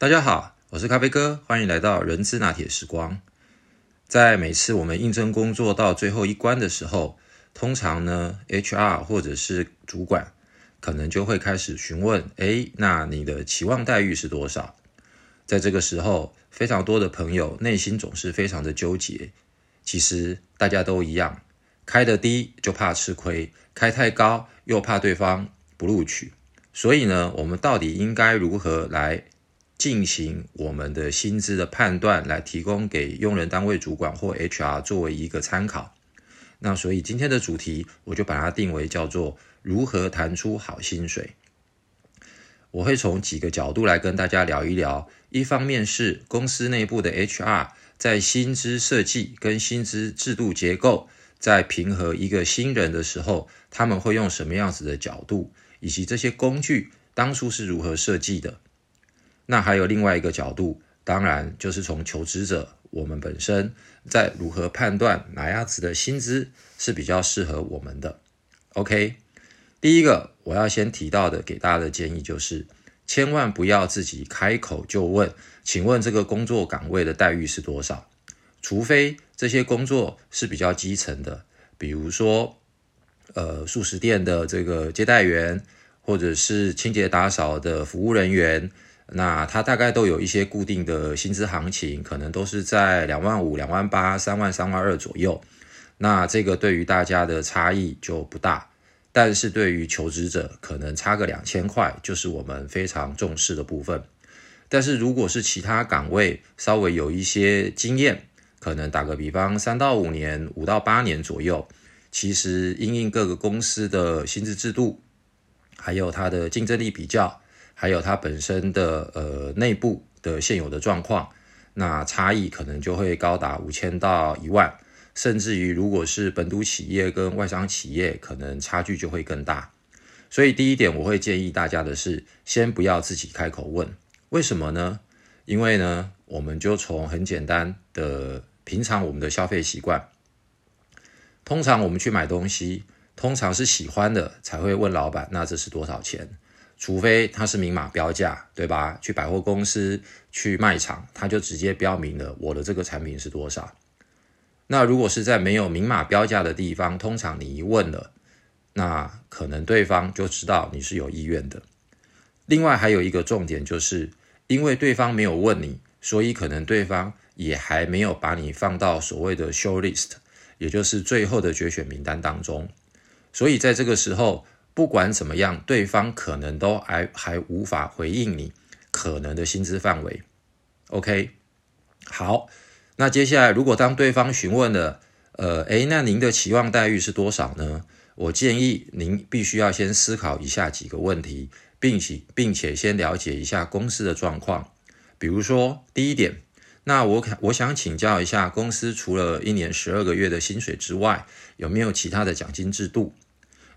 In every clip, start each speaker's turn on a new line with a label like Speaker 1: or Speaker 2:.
Speaker 1: 大家好，我是咖啡哥，欢迎来到人资拿铁时光。在每次我们应征工作到最后一关的时候，通常呢，HR 或者是主管可能就会开始询问：哎，那你的期望待遇是多少？在这个时候，非常多的朋友内心总是非常的纠结。其实大家都一样，开得低就怕吃亏，开太高又怕对方不录取。所以呢，我们到底应该如何来？进行我们的薪资的判断，来提供给用人单位主管或 HR 作为一个参考。那所以今天的主题，我就把它定为叫做如何谈出好薪水。我会从几个角度来跟大家聊一聊。一方面是公司内部的 HR 在薪资设计跟薪资制度结构，在评核一个新人的时候，他们会用什么样子的角度，以及这些工具当初是如何设计的。那还有另外一个角度，当然就是从求职者我们本身在如何判断哪样子的薪资是比较适合我们的。OK，第一个我要先提到的给大家的建议就是，千万不要自己开口就问，请问这个工作岗位的待遇是多少？除非这些工作是比较基层的，比如说，呃，素食店的这个接待员，或者是清洁打扫的服务人员。那它大概都有一些固定的薪资行情，可能都是在两万五、两万八、三万、三万二左右。那这个对于大家的差异就不大，但是对于求职者可能差个两千块，就是我们非常重视的部分。但是如果是其他岗位，稍微有一些经验，可能打个比方，三到五年、五到八年左右，其实因应各个公司的薪资制度，还有它的竞争力比较。还有它本身的呃内部的现有的状况，那差异可能就会高达五千到一万，甚至于如果是本土企业跟外商企业，可能差距就会更大。所以第一点，我会建议大家的是，先不要自己开口问，为什么呢？因为呢，我们就从很简单的平常我们的消费习惯，通常我们去买东西，通常是喜欢的才会问老板，那这是多少钱？除非它是明码标价，对吧？去百货公司、去卖场，他就直接标明了我的这个产品是多少。那如果是在没有明码标价的地方，通常你一问了，那可能对方就知道你是有意愿的。另外还有一个重点，就是因为对方没有问你，所以可能对方也还没有把你放到所谓的 show list，也就是最后的决选名单当中。所以在这个时候。不管怎么样，对方可能都还还无法回应你可能的薪资范围。OK，好，那接下来如果当对方询问了，呃，诶，那您的期望待遇是多少呢？我建议您必须要先思考以下几个问题，并且并且先了解一下公司的状况。比如说，第一点，那我我想请教一下，公司除了一年十二个月的薪水之外，有没有其他的奖金制度？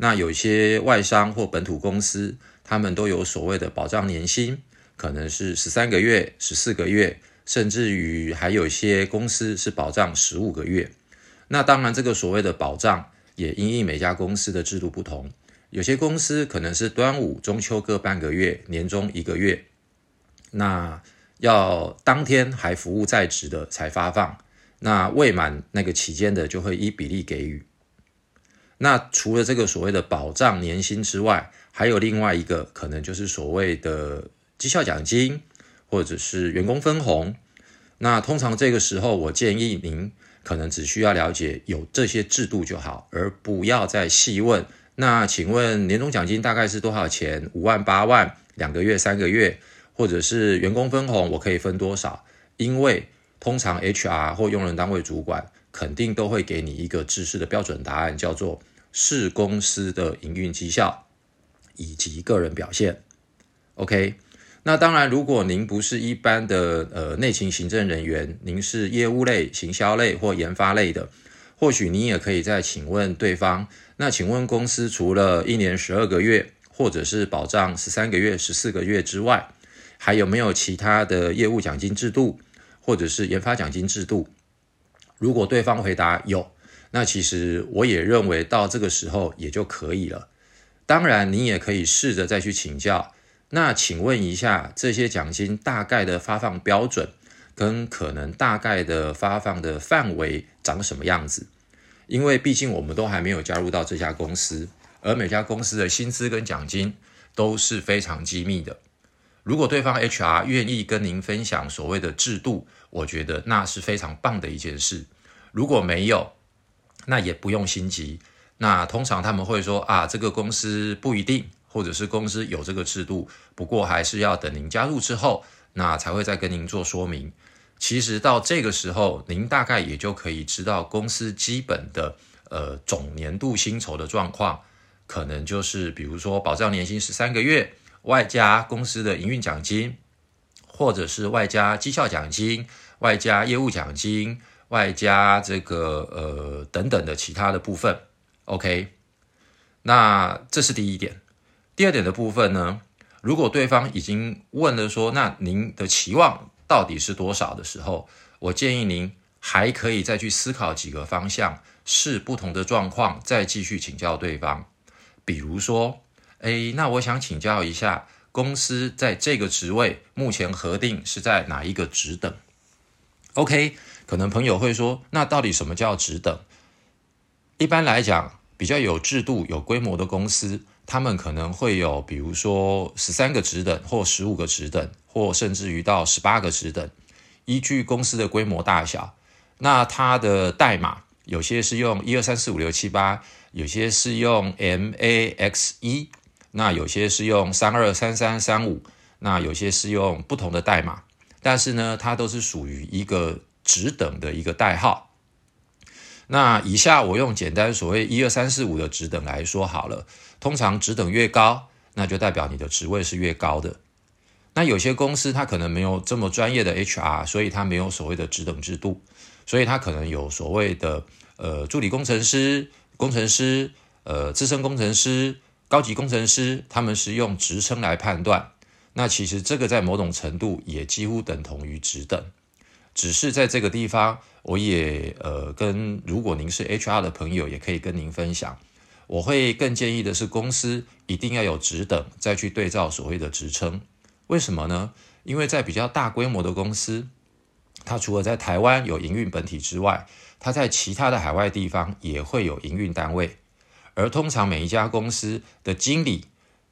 Speaker 1: 那有些外商或本土公司，他们都有所谓的保障年薪，可能是十三个月、十四个月，甚至于还有一些公司是保障十五个月。那当然，这个所谓的保障也因应每家公司的制度不同，有些公司可能是端午、中秋各半个月，年终一个月，那要当天还服务在职的才发放，那未满那个期间的就会依比例给予。那除了这个所谓的保障年薪之外，还有另外一个可能就是所谓的绩效奖金，或者是员工分红。那通常这个时候，我建议您可能只需要了解有这些制度就好，而不要再细问。那请问年终奖金大概是多少钱？五万、八万，两个月、三个月，或者是员工分红，我可以分多少？因为通常 HR 或用人单位主管。肯定都会给你一个知识的标准答案，叫做是公司的营运绩效以及个人表现。OK，那当然，如果您不是一般的呃内勤行政人员，您是业务类、行销类或研发类的，或许你也可以再请问对方。那请问公司除了一年十二个月，或者是保障十三个月、十四个月之外，还有没有其他的业务奖金制度，或者是研发奖金制度？如果对方回答有，那其实我也认为到这个时候也就可以了。当然，你也可以试着再去请教，那请问一下，这些奖金大概的发放标准跟可能大概的发放的范围长什么样子？因为毕竟我们都还没有加入到这家公司，而每家公司的薪资跟奖金都是非常机密的。如果对方 HR 愿意跟您分享所谓的制度，我觉得那是非常棒的一件事。如果没有，那也不用心急。那通常他们会说啊，这个公司不一定。或者是公司有这个制度，不过还是要等您加入之后，那才会再跟您做说明。其实到这个时候，您大概也就可以知道公司基本的呃总年度薪酬的状况，可能就是比如说保障年薪十三个月，外加公司的营运奖金，或者是外加绩效奖金，外加业务奖金，外加这个呃等等的其他的部分。OK，那这是第一点。第二点的部分呢，如果对方已经问了说，那您的期望到底是多少的时候，我建议您还可以再去思考几个方向，视不同的状况再继续请教对方。比如说，哎，那我想请教一下，公司在这个职位目前核定是在哪一个职等？OK，可能朋友会说，那到底什么叫职等？一般来讲，比较有制度、有规模的公司。他们可能会有，比如说十三个职等，或十五个职等，或甚至于到十八个职等，依据公司的规模大小，那它的代码有些是用一二三四五六七八，有些是用 M A X 一，那有些是用三二三三三五，那有些是用不同的代码，但是呢，它都是属于一个职等的一个代号。那以下我用简单所谓一二三四五的职等来说好了。通常职等越高，那就代表你的职位是越高的。那有些公司它可能没有这么专业的 HR，所以它没有所谓的职等制度，所以它可能有所谓的呃助理工程师、工程师、呃资深工程师、高级工程师，他们是用职称来判断。那其实这个在某种程度也几乎等同于职等，只是在这个地方，我也呃跟如果您是 HR 的朋友，也可以跟您分享。我会更建议的是，公司一定要有职等，再去对照所谓的职称。为什么呢？因为在比较大规模的公司，它除了在台湾有营运本体之外，它在其他的海外地方也会有营运单位。而通常每一家公司的经理，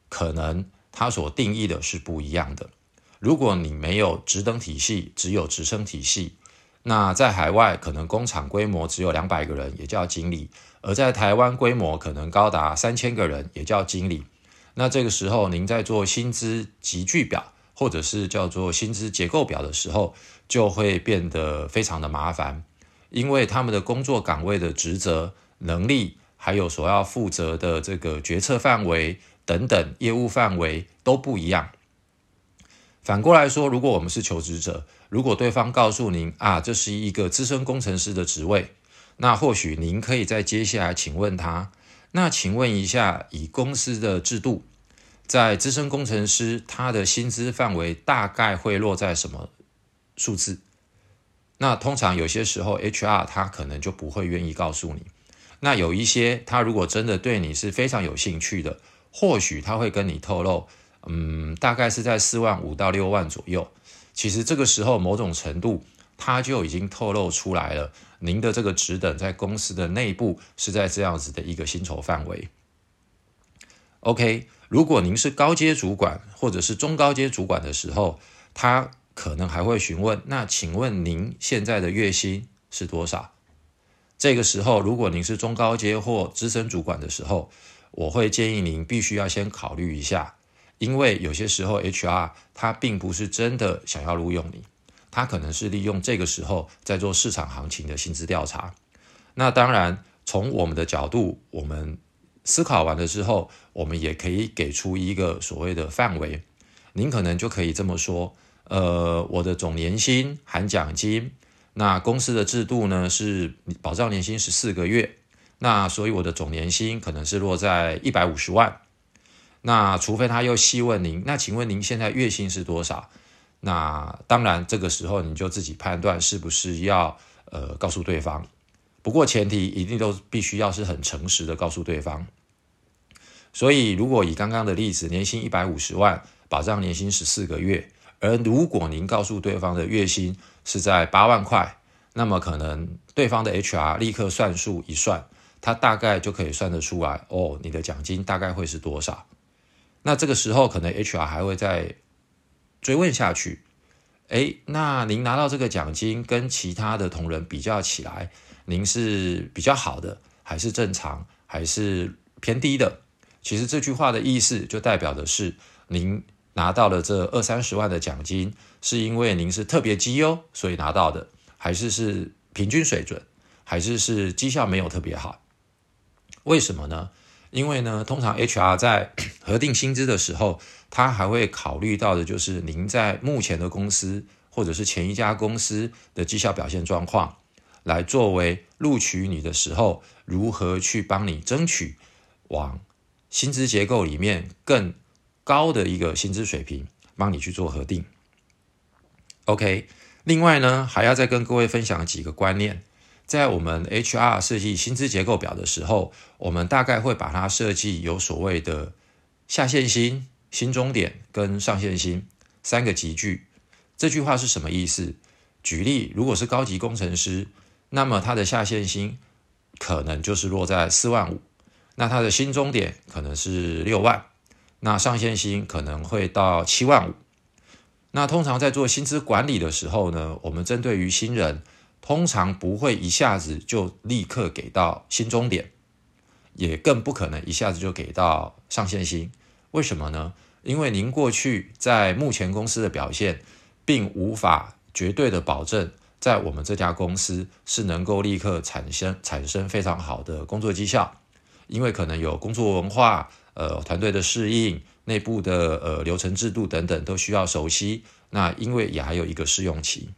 Speaker 1: 可能他所定义的是不一样的。如果你没有职等体系，只有职称体系。那在海外可能工厂规模只有两百个人，也叫经理；而在台湾规模可能高达三千个人，也叫经理。那这个时候，您在做薪资集聚表，或者是叫做薪资结构表的时候，就会变得非常的麻烦，因为他们的工作岗位的职责、能力，还有所要负责的这个决策范围等等业务范围都不一样。反过来说，如果我们是求职者，如果对方告诉您啊，这是一个资深工程师的职位，那或许您可以在接下来请问他，那请问一下，以公司的制度，在资深工程师他的薪资范围大概会落在什么数字？那通常有些时候 HR 他可能就不会愿意告诉你。那有一些他如果真的对你是非常有兴趣的，或许他会跟你透露。嗯，大概是在四万五到六万左右。其实这个时候，某种程度，他就已经透露出来了，您的这个职等在公司的内部是在这样子的一个薪酬范围。OK，如果您是高阶主管或者是中高阶主管的时候，他可能还会询问：那请问您现在的月薪是多少？这个时候，如果您是中高阶或资深主管的时候，我会建议您必须要先考虑一下。因为有些时候，HR 他并不是真的想要录用你，他可能是利用这个时候在做市场行情的薪资调查。那当然，从我们的角度，我们思考完了之后，我们也可以给出一个所谓的范围。您可能就可以这么说：，呃，我的总年薪含奖金，那公司的制度呢是保障年薪十四个月，那所以我的总年薪可能是落在一百五十万。那除非他又细问您，那请问您现在月薪是多少？那当然，这个时候你就自己判断是不是要呃告诉对方。不过前提一定都必须要是很诚实的告诉对方。所以如果以刚刚的例子，年薪一百五十万，保障年薪十四个月。而如果您告诉对方的月薪是在八万块，那么可能对方的 HR 立刻算数一算，他大概就可以算得出来哦，你的奖金大概会是多少？那这个时候可能 HR 还会再追问下去，诶，那您拿到这个奖金跟其他的同仁比较起来，您是比较好的，还是正常，还是偏低的？其实这句话的意思就代表的是您。拿到了这二三十万的奖金，是因为您是特别绩优所以拿到的，还是是平均水准，还是是绩效没有特别好？为什么呢？因为呢，通常 HR 在核定薪资的时候，他还会考虑到的就是您在目前的公司或者是前一家公司的绩效表现状况，来作为录取你的时候如何去帮你争取往薪资结构里面更。高的一个薪资水平，帮你去做核定。OK，另外呢，还要再跟各位分享几个观念。在我们 HR 设计薪资结构表的时候，我们大概会把它设计有所谓的下限薪、薪终点跟上限薪三个集聚。这句话是什么意思？举例，如果是高级工程师，那么他的下限薪可能就是落在四万五，那他的薪终点可能是六万。那上限薪可能会到七万五。那通常在做薪资管理的时候呢，我们针对于新人，通常不会一下子就立刻给到薪终点，也更不可能一下子就给到上限薪。为什么呢？因为您过去在目前公司的表现，并无法绝对的保证，在我们这家公司是能够立刻产生产生非常好的工作绩效，因为可能有工作文化。呃，团队的适应、内部的呃流程制度等等都需要熟悉。那因为也还有一个试用期。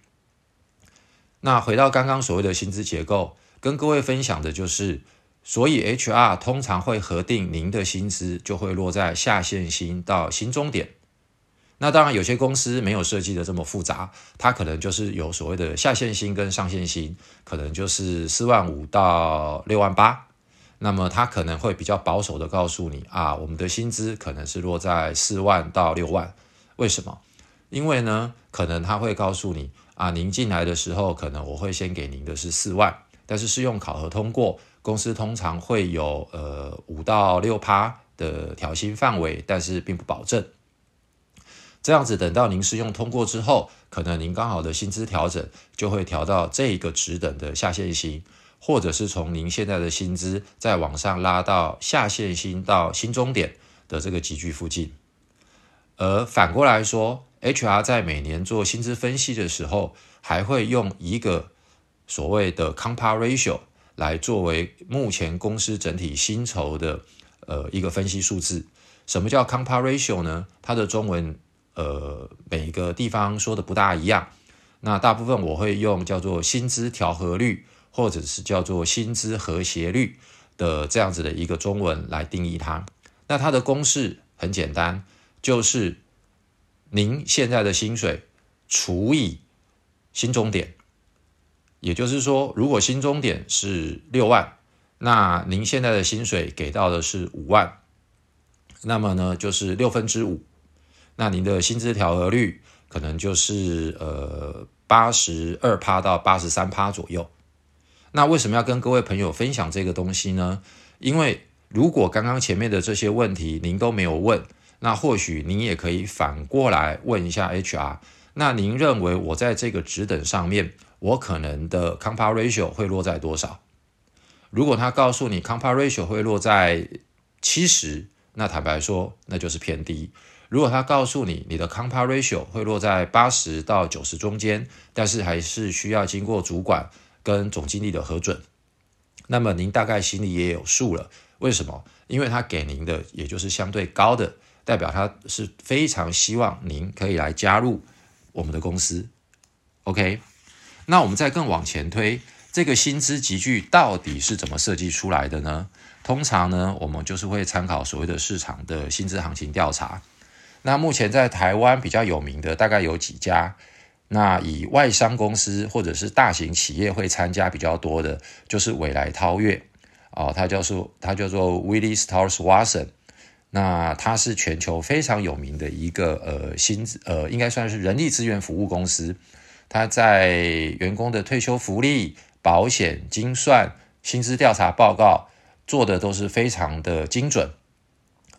Speaker 1: 那回到刚刚所谓的薪资结构，跟各位分享的就是，所以 HR 通常会核定您的薪资就会落在下限薪到薪终点。那当然有些公司没有设计的这么复杂，它可能就是有所谓的下限薪跟上限薪，可能就是四万五到六万八。那么他可能会比较保守的告诉你啊，我们的薪资可能是落在四万到六万。为什么？因为呢，可能他会告诉你啊，您进来的时候，可能我会先给您的是四万，但是试用考核通过，公司通常会有呃五到六趴的调薪范围，但是并不保证。这样子等到您试用通过之后，可能您刚好的薪资调整就会调到这个职等的下限薪。或者是从您现在的薪资再往上拉到下限薪到新终点的这个集聚附近，而反过来说，HR 在每年做薪资分析的时候，还会用一个所谓的 compare ratio 来作为目前公司整体薪酬的呃一个分析数字。什么叫 compare ratio 呢？它的中文呃每个地方说的不大一样，那大部分我会用叫做薪资调和率。或者是叫做薪资和谐率的这样子的一个中文来定义它。那它的公式很简单，就是您现在的薪水除以新终点。也就是说，如果新终点是六万，那您现在的薪水给到的是五万，那么呢就是六分之五。那您的薪资调和率可能就是呃八十二趴到八十三趴左右。那为什么要跟各位朋友分享这个东西呢？因为如果刚刚前面的这些问题您都没有问，那或许您也可以反过来问一下 HR。那您认为我在这个职等上面，我可能的 compare ratio 会落在多少？如果他告诉你 compare ratio 会落在七十，那坦白说那就是偏低。如果他告诉你你的 compare ratio 会落在八十到九十中间，但是还是需要经过主管。跟总经理的核准，那么您大概心里也有数了。为什么？因为他给您的也就是相对高的，代表他是非常希望您可以来加入我们的公司。OK，那我们再更往前推，这个薪资集聚到底是怎么设计出来的呢？通常呢，我们就是会参考所谓的市场的薪资行情调查。那目前在台湾比较有名的大概有几家。那以外商公司或者是大型企业会参加比较多的，就是未来韬越，哦，它叫做它叫做 Willis Towers Watson。那它是全球非常有名的一个呃薪资呃，应该算是人力资源服务公司。它在员工的退休福利、保险、精算、薪资调查报告做的都是非常的精准，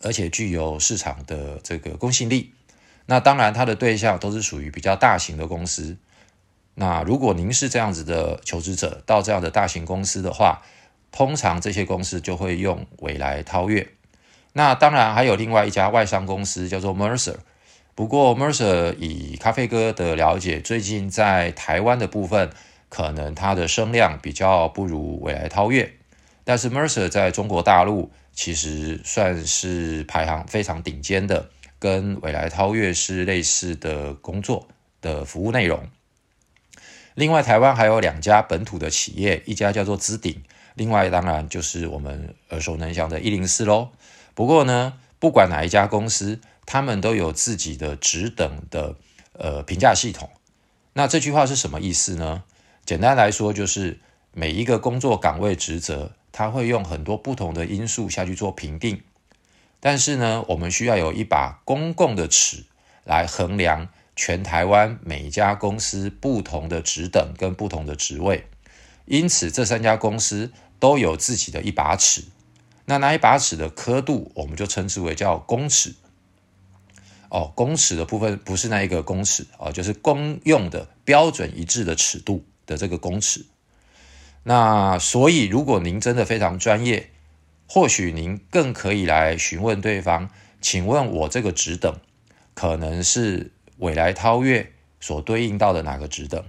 Speaker 1: 而且具有市场的这个公信力。那当然，它的对象都是属于比较大型的公司。那如果您是这样子的求职者，到这样的大型公司的话，通常这些公司就会用未来超越。那当然还有另外一家外商公司叫做 Mercer，不过 Mercer 以咖啡哥的了解，最近在台湾的部分，可能它的声量比较不如未来超越，但是 Mercer 在中国大陆其实算是排行非常顶尖的，跟未来超越是类似的工作的服务内容。另外，台湾还有两家本土的企业，一家叫做资鼎，另外当然就是我们耳熟能详的一零四喽。不过呢，不管哪一家公司，他们都有自己的职等的呃评价系统。那这句话是什么意思呢？简单来说，就是每一个工作岗位职责，它会用很多不同的因素下去做评定。但是呢，我们需要有一把公共的尺来衡量全台湾每一家公司不同的职等跟不同的职位。因此，这三家公司都有自己的一把尺。那那一把尺的刻度，我们就称之为叫公尺。哦，公尺的部分不是那一个公尺哦，就是公用的标准一致的尺度的这个公尺。那所以，如果您真的非常专业，或许您更可以来询问对方，请问我这个职等可能是未来超越所对应到的哪个职等，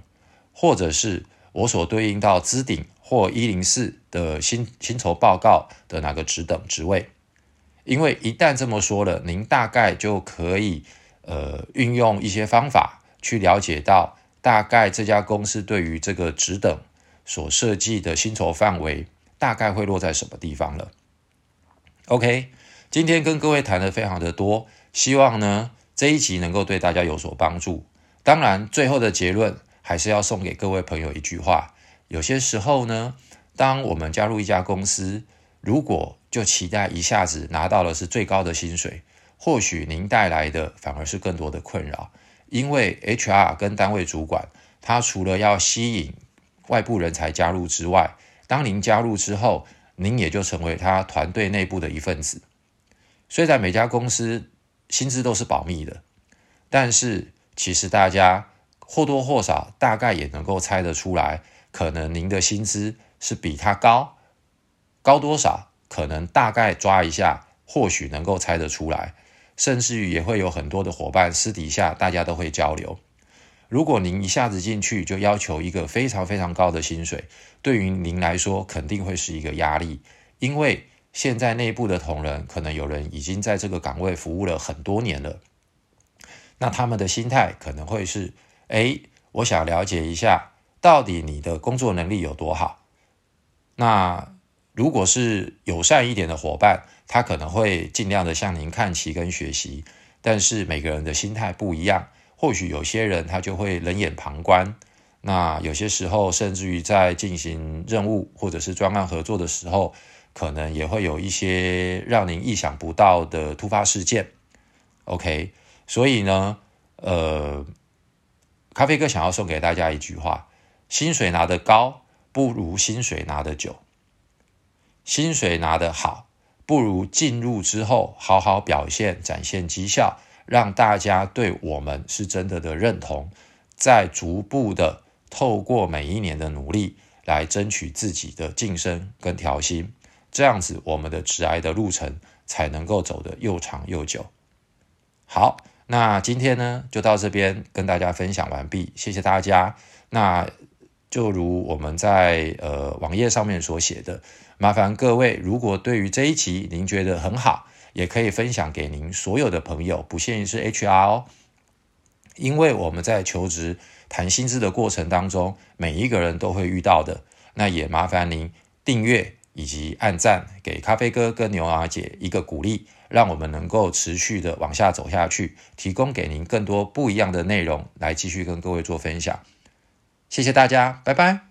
Speaker 1: 或者是我所对应到资顶。或一零四的薪薪酬报告的哪个职等职位？因为一旦这么说了，您大概就可以呃运用一些方法去了解到大概这家公司对于这个职等所设计的薪酬范围大概会落在什么地方了。OK，今天跟各位谈的非常的多，希望呢这一集能够对大家有所帮助。当然，最后的结论还是要送给各位朋友一句话。有些时候呢，当我们加入一家公司，如果就期待一下子拿到的是最高的薪水，或许您带来的反而是更多的困扰。因为 HR 跟单位主管，他除了要吸引外部人才加入之外，当您加入之后，您也就成为他团队内部的一份子。虽然每家公司薪资都是保密的，但是其实大家或多或少大概也能够猜得出来。可能您的薪资是比他高，高多少？可能大概抓一下，或许能够猜得出来。甚至于也会有很多的伙伴私底下大家都会交流。如果您一下子进去就要求一个非常非常高的薪水，对于您来说肯定会是一个压力，因为现在内部的同仁可能有人已经在这个岗位服务了很多年了，那他们的心态可能会是：哎，我想了解一下。到底你的工作能力有多好？那如果是友善一点的伙伴，他可能会尽量的向您看齐跟学习。但是每个人的心态不一样，或许有些人他就会冷眼旁观。那有些时候，甚至于在进行任务或者是专案合作的时候，可能也会有一些让您意想不到的突发事件。OK，所以呢，呃，咖啡哥想要送给大家一句话。薪水拿得高，不如薪水拿得久；薪水拿得好，不如进入之后好好表现，展现绩效，让大家对我们是真的的认同，再逐步的透过每一年的努力来争取自己的晋升跟调薪，这样子我们的职涯的路程才能够走得又长又久。好，那今天呢就到这边跟大家分享完毕，谢谢大家。那。就如我们在呃网页上面所写的，麻烦各位，如果对于这一集您觉得很好，也可以分享给您所有的朋友，不限于是 HR 哦。因为我们在求职谈薪资的过程当中，每一个人都会遇到的。那也麻烦您订阅以及按赞，给咖啡哥跟牛娃姐一个鼓励，让我们能够持续的往下走下去，提供给您更多不一样的内容，来继续跟各位做分享。谢谢大家，拜拜。